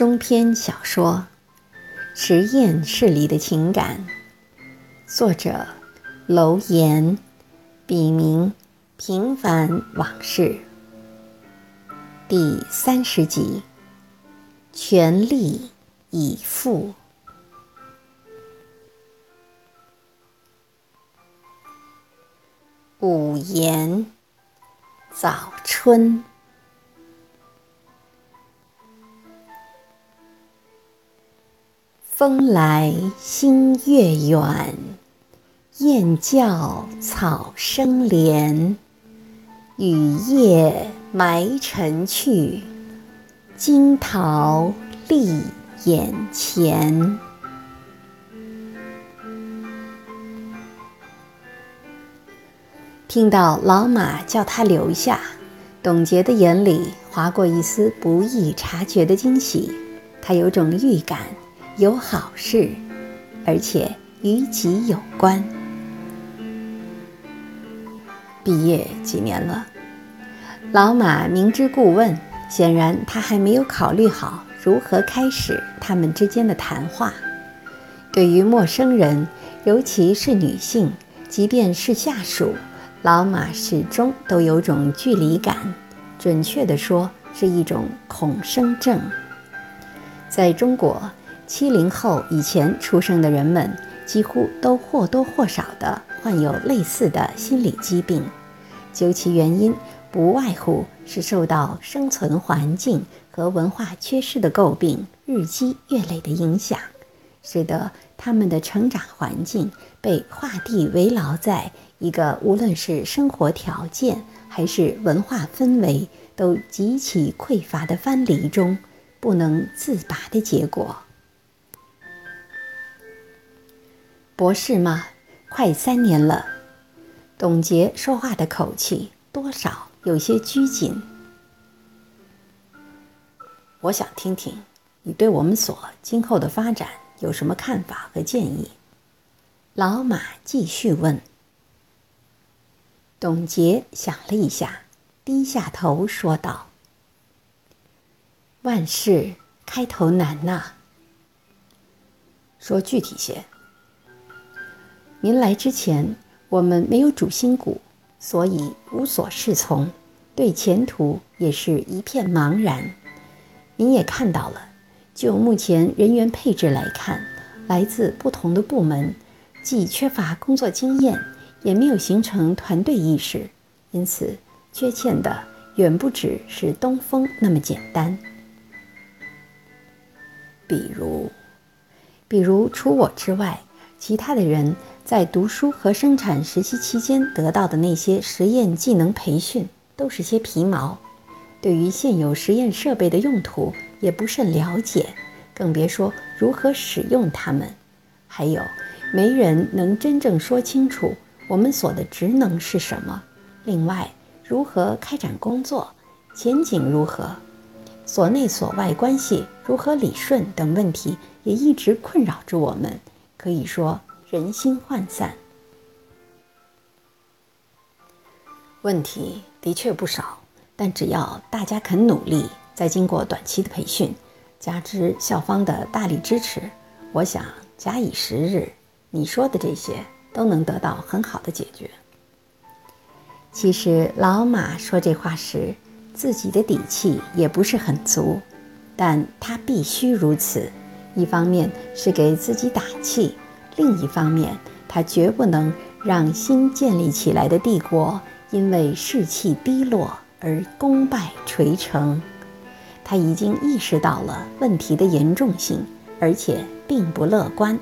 中篇小说《实验室里的情感》，作者楼岩，笔名平凡往事，第三十集，全力以赴。五言，早春。风来星月远，雁叫草声连。雨夜埋尘去，惊桃立眼前。听到老马叫他留下，董洁的眼里划过一丝不易察觉的惊喜，他有种预感。有好事，而且与己有关。毕业几年了，老马明知故问，显然他还没有考虑好如何开始他们之间的谈话。对于陌生人，尤其是女性，即便是下属，老马始终都有种距离感，准确地说，是一种恐生症。在中国。七零后以前出生的人们，几乎都或多或少地患有类似的心理疾病。究其原因，不外乎是受到生存环境和文化缺失的诟病日积月累的影响，使得他们的成长环境被画地为牢在一个无论是生活条件还是文化氛围都极其匮乏的藩篱中，不能自拔的结果。博士吗？快三年了。董洁说话的口气多少有些拘谨。我想听听你对我们所今后的发展有什么看法和建议。老马继续问。董洁想了一下，低下头说道：“万事开头难呐。说具体些。”您来之前，我们没有主心骨，所以无所适从，对前途也是一片茫然。您也看到了，就目前人员配置来看，来自不同的部门，既缺乏工作经验，也没有形成团队意识，因此缺欠的远不止是东风那么简单。比如，比如除我之外，其他的人。在读书和生产实习期间得到的那些实验技能培训，都是些皮毛，对于现有实验设备的用途也不甚了解，更别说如何使用它们。还有，没人能真正说清楚我们所的职能是什么。另外，如何开展工作，前景如何，所内所外关系如何理顺等问题，也一直困扰着我们。可以说。人心涣散，问题的确不少，但只要大家肯努力，再经过短期的培训，加之校方的大力支持，我想假以时日，你说的这些都能得到很好的解决。其实老马说这话时，自己的底气也不是很足，但他必须如此，一方面是给自己打气。另一方面，他绝不能让新建立起来的帝国因为士气低落而功败垂成。他已经意识到了问题的严重性，而且并不乐观。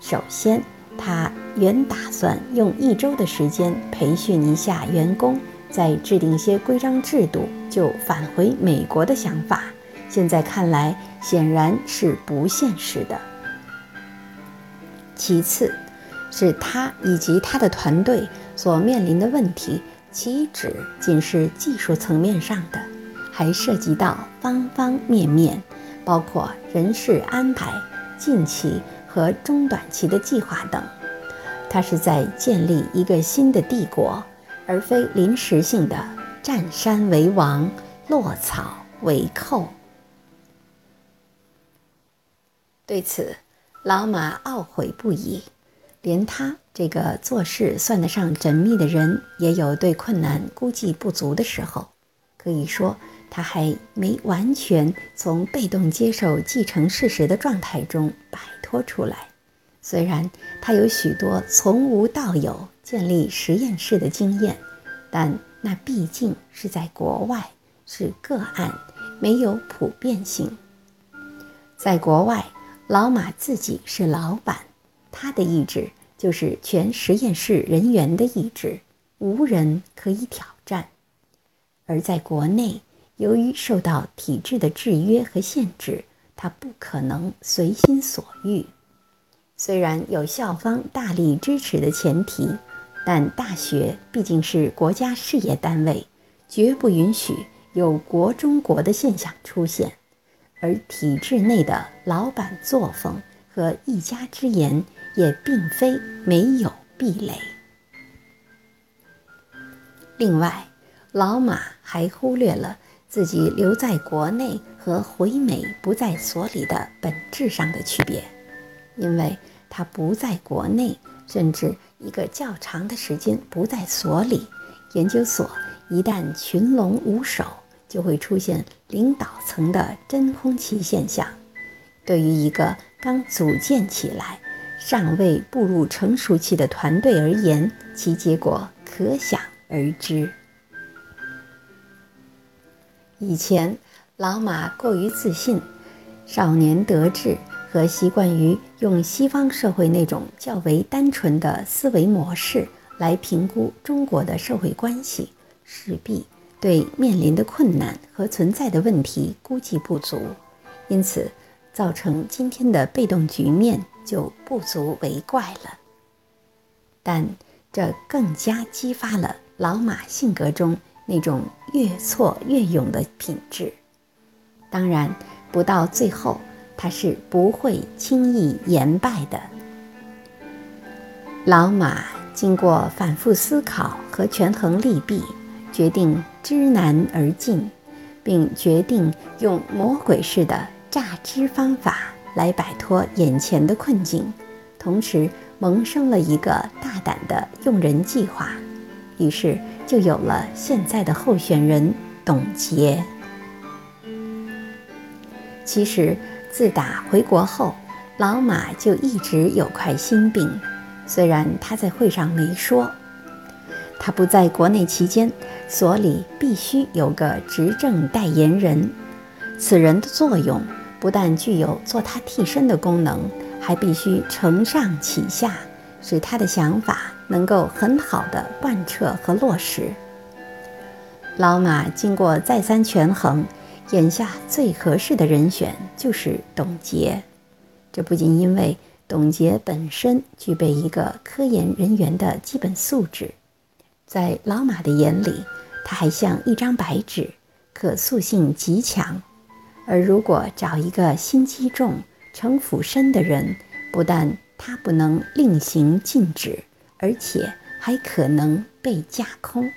首先，他原打算用一周的时间培训一下员工，再制定一些规章制度，就返回美国的想法，现在看来显然是不现实的。其次，是他以及他的团队所面临的问题，岂止仅是技术层面上的，还涉及到方方面面，包括人事安排、近期和中短期的计划等。他是在建立一个新的帝国，而非临时性的占山为王、落草为寇。对此，老马懊悔不已。连他这个做事算得上缜密的人，也有对困难估计不足的时候。可以说，他还没完全从被动接受继承事实的状态中摆脱出来。虽然他有许多从无到有建立实验室的经验，但那毕竟是在国外，是个案，没有普遍性。在国外，老马自己是老板。他的意志就是全实验室人员的意志，无人可以挑战。而在国内，由于受到体制的制约和限制，他不可能随心所欲。虽然有校方大力支持的前提，但大学毕竟是国家事业单位，绝不允许有国中国的现象出现。而体制内的老板作风和一家之言。也并非没有壁垒。另外，老马还忽略了自己留在国内和回美不在所里的本质上的区别，因为他不在国内，甚至一个较长的时间不在所里，研究所一旦群龙无首，就会出现领导层的真空期现象。对于一个刚组建起来，尚未步入成熟期的团队而言，其结果可想而知。以前，老马过于自信，少年得志和习惯于用西方社会那种较为单纯的思维模式来评估中国的社会关系，势必对面临的困难和存在的问题估计不足，因此造成今天的被动局面。就不足为怪了，但这更加激发了老马性格中那种越挫越勇的品质。当然，不到最后，他是不会轻易言败的。老马经过反复思考和权衡利弊，决定知难而进，并决定用魔鬼式的榨汁方法。来摆脱眼前的困境，同时萌生了一个大胆的用人计划，于是就有了现在的候选人董洁。其实自打回国后，老马就一直有块心病，虽然他在会上没说。他不在国内期间，所里必须有个执政代言人，此人的作用。不但具有做他替身的功能，还必须承上启下，使他的想法能够很好的贯彻和落实。老马经过再三权衡，眼下最合适的人选就是董洁。这不仅因为董洁本身具备一个科研人员的基本素质，在老马的眼里，他还像一张白纸，可塑性极强。而如果找一个心机重、城府深的人，不但他不能令行禁止，而且还可能被架空。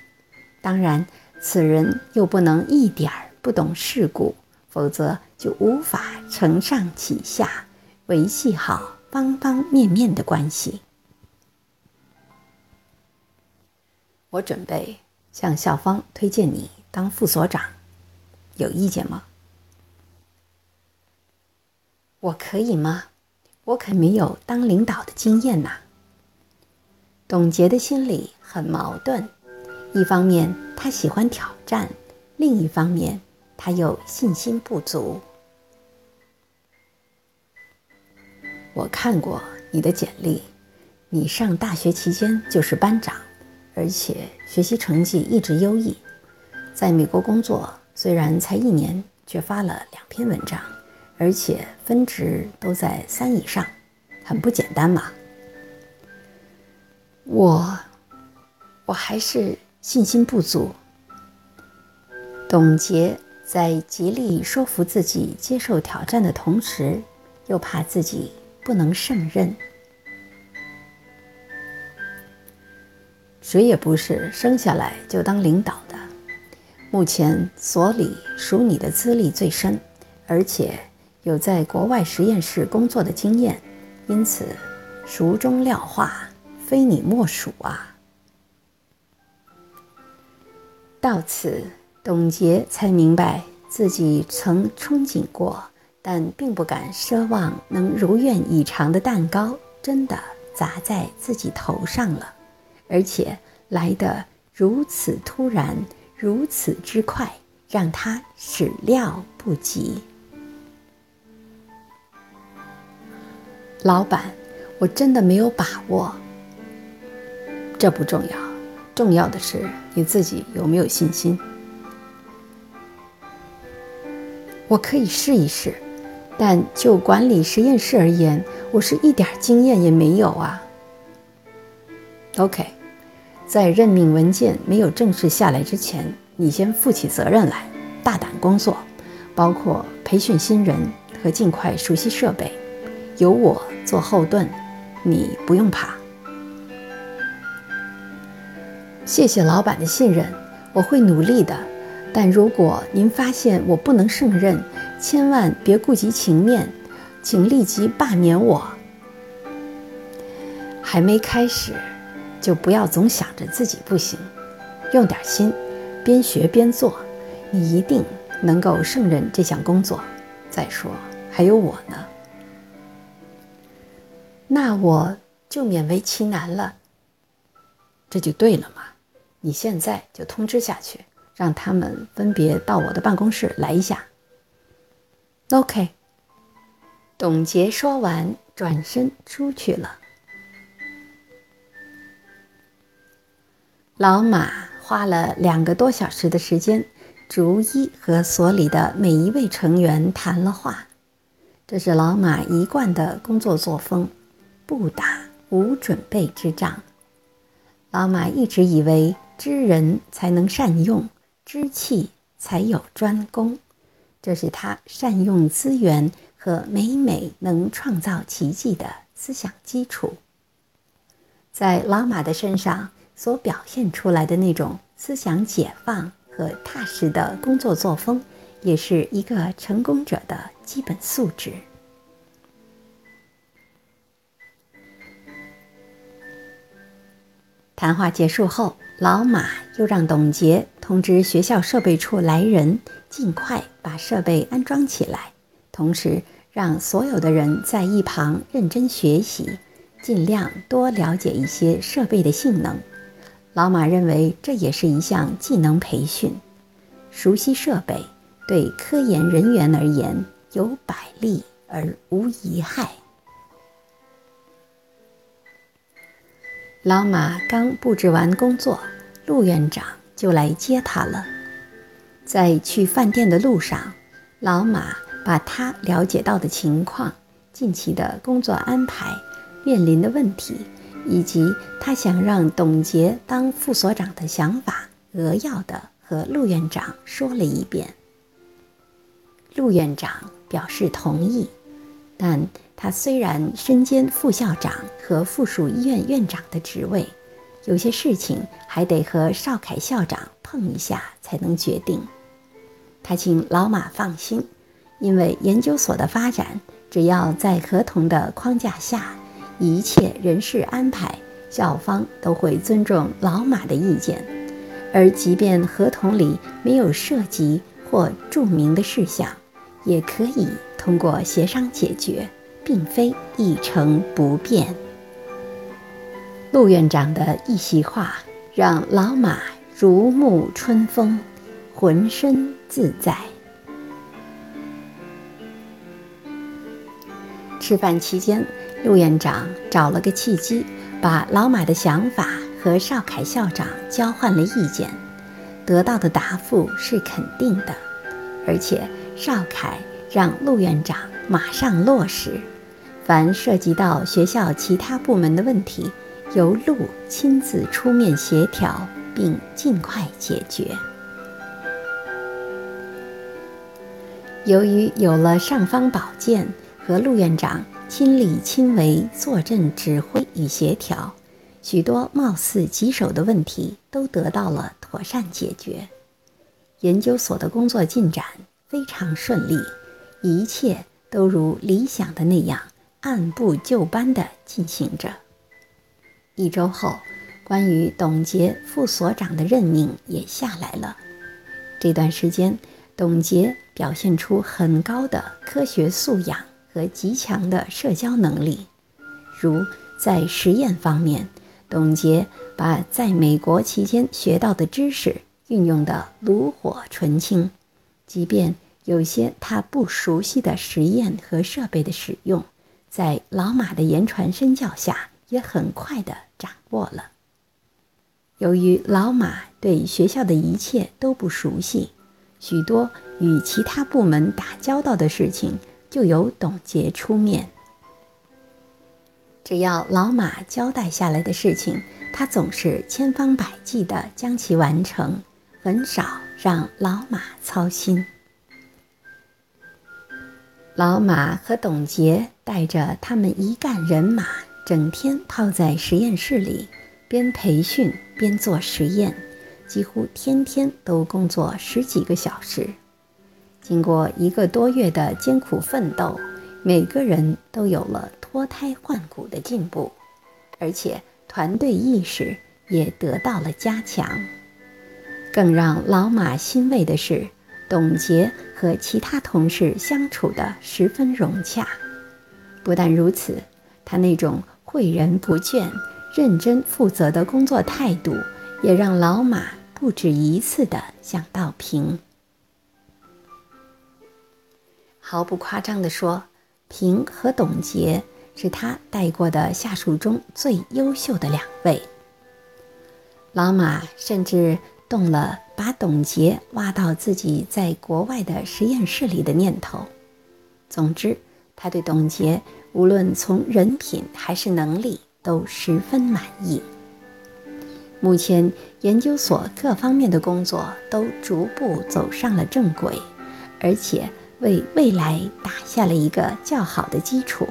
当然，此人又不能一点儿不懂世故，否则就无法承上启下，维系好方方面面的关系。我准备向校方推荐你当副所长，有意见吗？我可以吗？我可没有当领导的经验呐。董洁的心里很矛盾，一方面他喜欢挑战，另一方面他又信心不足。我看过你的简历，你上大学期间就是班长，而且学习成绩一直优异。在美国工作虽然才一年，却发了两篇文章。而且分值都在三以上，很不简单嘛。我，我还是信心不足。董洁在极力说服自己接受挑战的同时，又怕自己不能胜任。谁也不是生下来就当领导的。目前所里属你的资历最深，而且。有在国外实验室工作的经验，因此熟中料化，非你莫属啊。到此，董洁才明白自己曾憧憬过，但并不敢奢望能如愿以偿的蛋糕，真的砸在自己头上了，而且来得如此突然，如此之快，让他始料不及。老板，我真的没有把握。这不重要，重要的是你自己有没有信心。我可以试一试，但就管理实验室而言，我是一点经验也没有啊。OK，在任命文件没有正式下来之前，你先负起责任来，大胆工作，包括培训新人和尽快熟悉设备。有我做后盾，你不用怕。谢谢老板的信任，我会努力的。但如果您发现我不能胜任，千万别顾及情面，请立即罢免我。还没开始，就不要总想着自己不行，用点心，边学边做，你一定能够胜任这项工作。再说，还有我呢。那我就勉为其难了。这就对了嘛！你现在就通知下去，让他们分别到我的办公室来一下。OK。董洁说完，转身出去了。老马花了两个多小时的时间，逐一和所里的每一位成员谈了话。这是老马一贯的工作作风。不打无准备之仗。老马一直以为知人才能善用，知气才有专攻，这是他善用资源和每每能创造奇迹的思想基础。在老马的身上所表现出来的那种思想解放和踏实的工作作风，也是一个成功者的基本素质。谈话结束后，老马又让董洁通知学校设备处来人，尽快把设备安装起来，同时让所有的人在一旁认真学习，尽量多了解一些设备的性能。老马认为这也是一项技能培训，熟悉设备对科研人员而言有百利而无一害。老马刚布置完工作，陆院长就来接他了。在去饭店的路上，老马把他了解到的情况、近期的工作安排、面临的问题，以及他想让董洁当副所长的想法，扼要的和陆院长说了一遍。陆院长表示同意，但。他虽然身兼副校长和附属医院院长的职位，有些事情还得和邵凯校长碰一下才能决定。他请老马放心，因为研究所的发展，只要在合同的框架下，一切人事安排，校方都会尊重老马的意见。而即便合同里没有涉及或注明的事项，也可以通过协商解决。并非一成不变。陆院长的一席话让老马如沐春风，浑身自在。吃饭期间，陆院长找了个契机，把老马的想法和邵凯校长交换了意见，得到的答复是肯定的，而且邵凯让陆院长马上落实。凡涉及到学校其他部门的问题，由陆亲自出面协调，并尽快解决。由于有了尚方宝剑和陆院长亲力亲为坐镇指挥与协调，许多貌似棘手的问题都得到了妥善解决。研究所的工作进展非常顺利，一切。都如理想的那样按部就班地进行着。一周后，关于董洁副所长的任命也下来了。这段时间，董洁表现出很高的科学素养和极强的社交能力，如在实验方面，董洁把在美国期间学到的知识运用得炉火纯青，即便有些他不熟悉的实验和设备的使用，在老马的言传身教下，也很快地掌握了。由于老马对学校的一切都不熟悉，许多与其他部门打交道的事情就由董洁出面。只要老马交代下来的事情，他总是千方百计地将其完成，很少让老马操心。老马和董洁带着他们一干人马，整天泡在实验室里。边培训边做实验，几乎天天都工作十几个小时。经过一个多月的艰苦奋斗，每个人都有了脱胎换骨的进步，而且团队意识也得到了加强。更让老马欣慰的是，董洁和其他同事相处得十分融洽。不但如此，他那种诲人不倦。认真负责的工作态度，也让老马不止一次地想到平。毫不夸张地说，平和董洁是他带过的下属中最优秀的两位。老马甚至动了把董洁挖到自己在国外的实验室里的念头。总之，他对董洁无论从人品还是能力。都十分满意。目前研究所各方面的工作都逐步走上了正轨，而且为未来打下了一个较好的基础。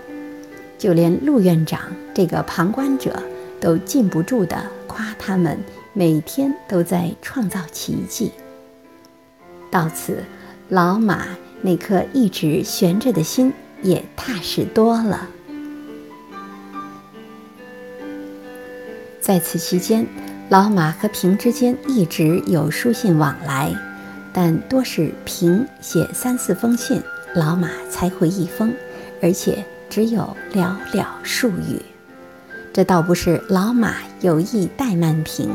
就连陆院长这个旁观者都禁不住地夸他们每天都在创造奇迹。到此，老马那颗一直悬着的心也踏实多了。在此期间，老马和平之间一直有书信往来，但多是平写三四封信，老马才回一封，而且只有寥寥数语。这倒不是老马有意怠慢平，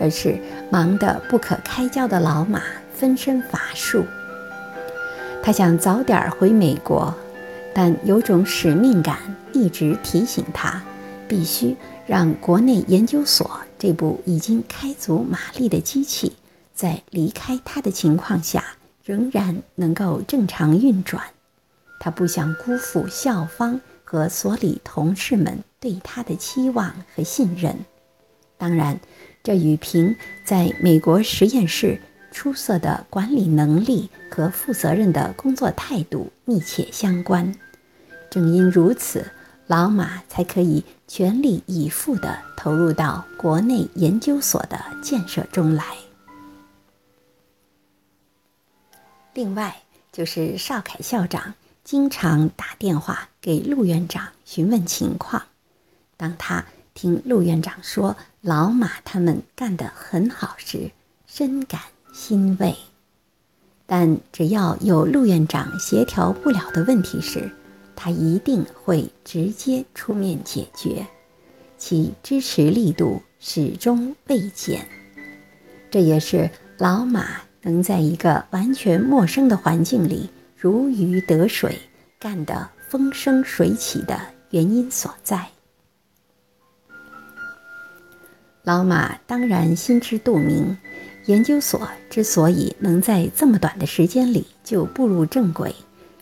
而是忙得不可开交的老马分身乏术。他想早点回美国，但有种使命感一直提醒他，必须。让国内研究所这部已经开足马力的机器，在离开他的情况下，仍然能够正常运转。他不想辜负校方和所里同事们对他的期望和信任。当然，这与平在美国实验室出色的管理能力和负责任的工作态度密切相关。正因如此。老马才可以全力以赴地投入到国内研究所的建设中来。另外，就是邵凯校长经常打电话给陆院长询问情况。当他听陆院长说老马他们干得很好时，深感欣慰。但只要有陆院长协调不了的问题时，他一定会直接出面解决，其支持力度始终未减。这也是老马能在一个完全陌生的环境里如鱼得水、干得风生水起的原因所在。老马当然心知肚明，研究所之所以能在这么短的时间里就步入正轨。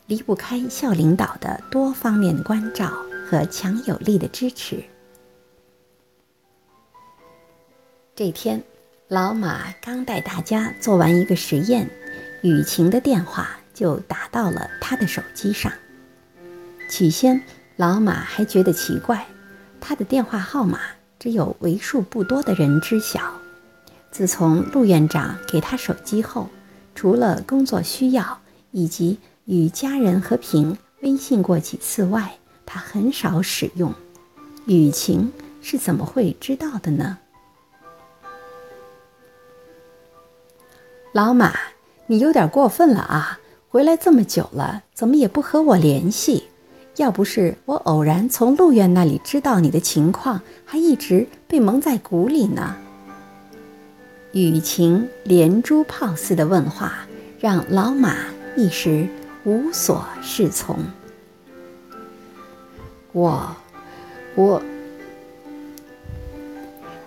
离不开校领导的多方面关照和强有力的支持。这天，老马刚带大家做完一个实验，雨晴的电话就打到了他的手机上。起先，老马还觉得奇怪，他的电话号码只有为数不多的人知晓。自从陆院长给他手机后，除了工作需要以及与家人和平微信过几次外，他很少使用。雨晴是怎么会知道的呢？老马，你有点过分了啊！回来这么久了，怎么也不和我联系？要不是我偶然从陆院那里知道你的情况，还一直被蒙在鼓里呢。雨晴连珠炮似的问话，让老马一时无所适从。我，我，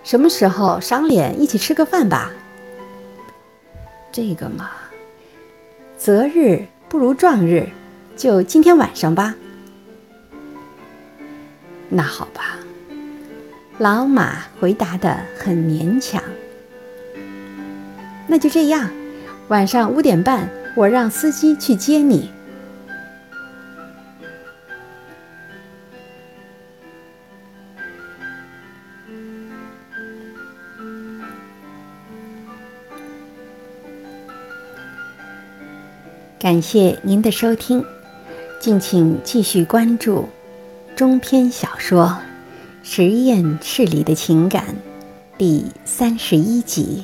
什么时候赏脸一起吃个饭吧？这个嘛，择日不如撞日，就今天晚上吧。那好吧，老马回答的很勉强。那就这样，晚上五点半，我让司机去接你。感谢您的收听，敬请继续关注中篇小说《实验室里的情感》第三十一集。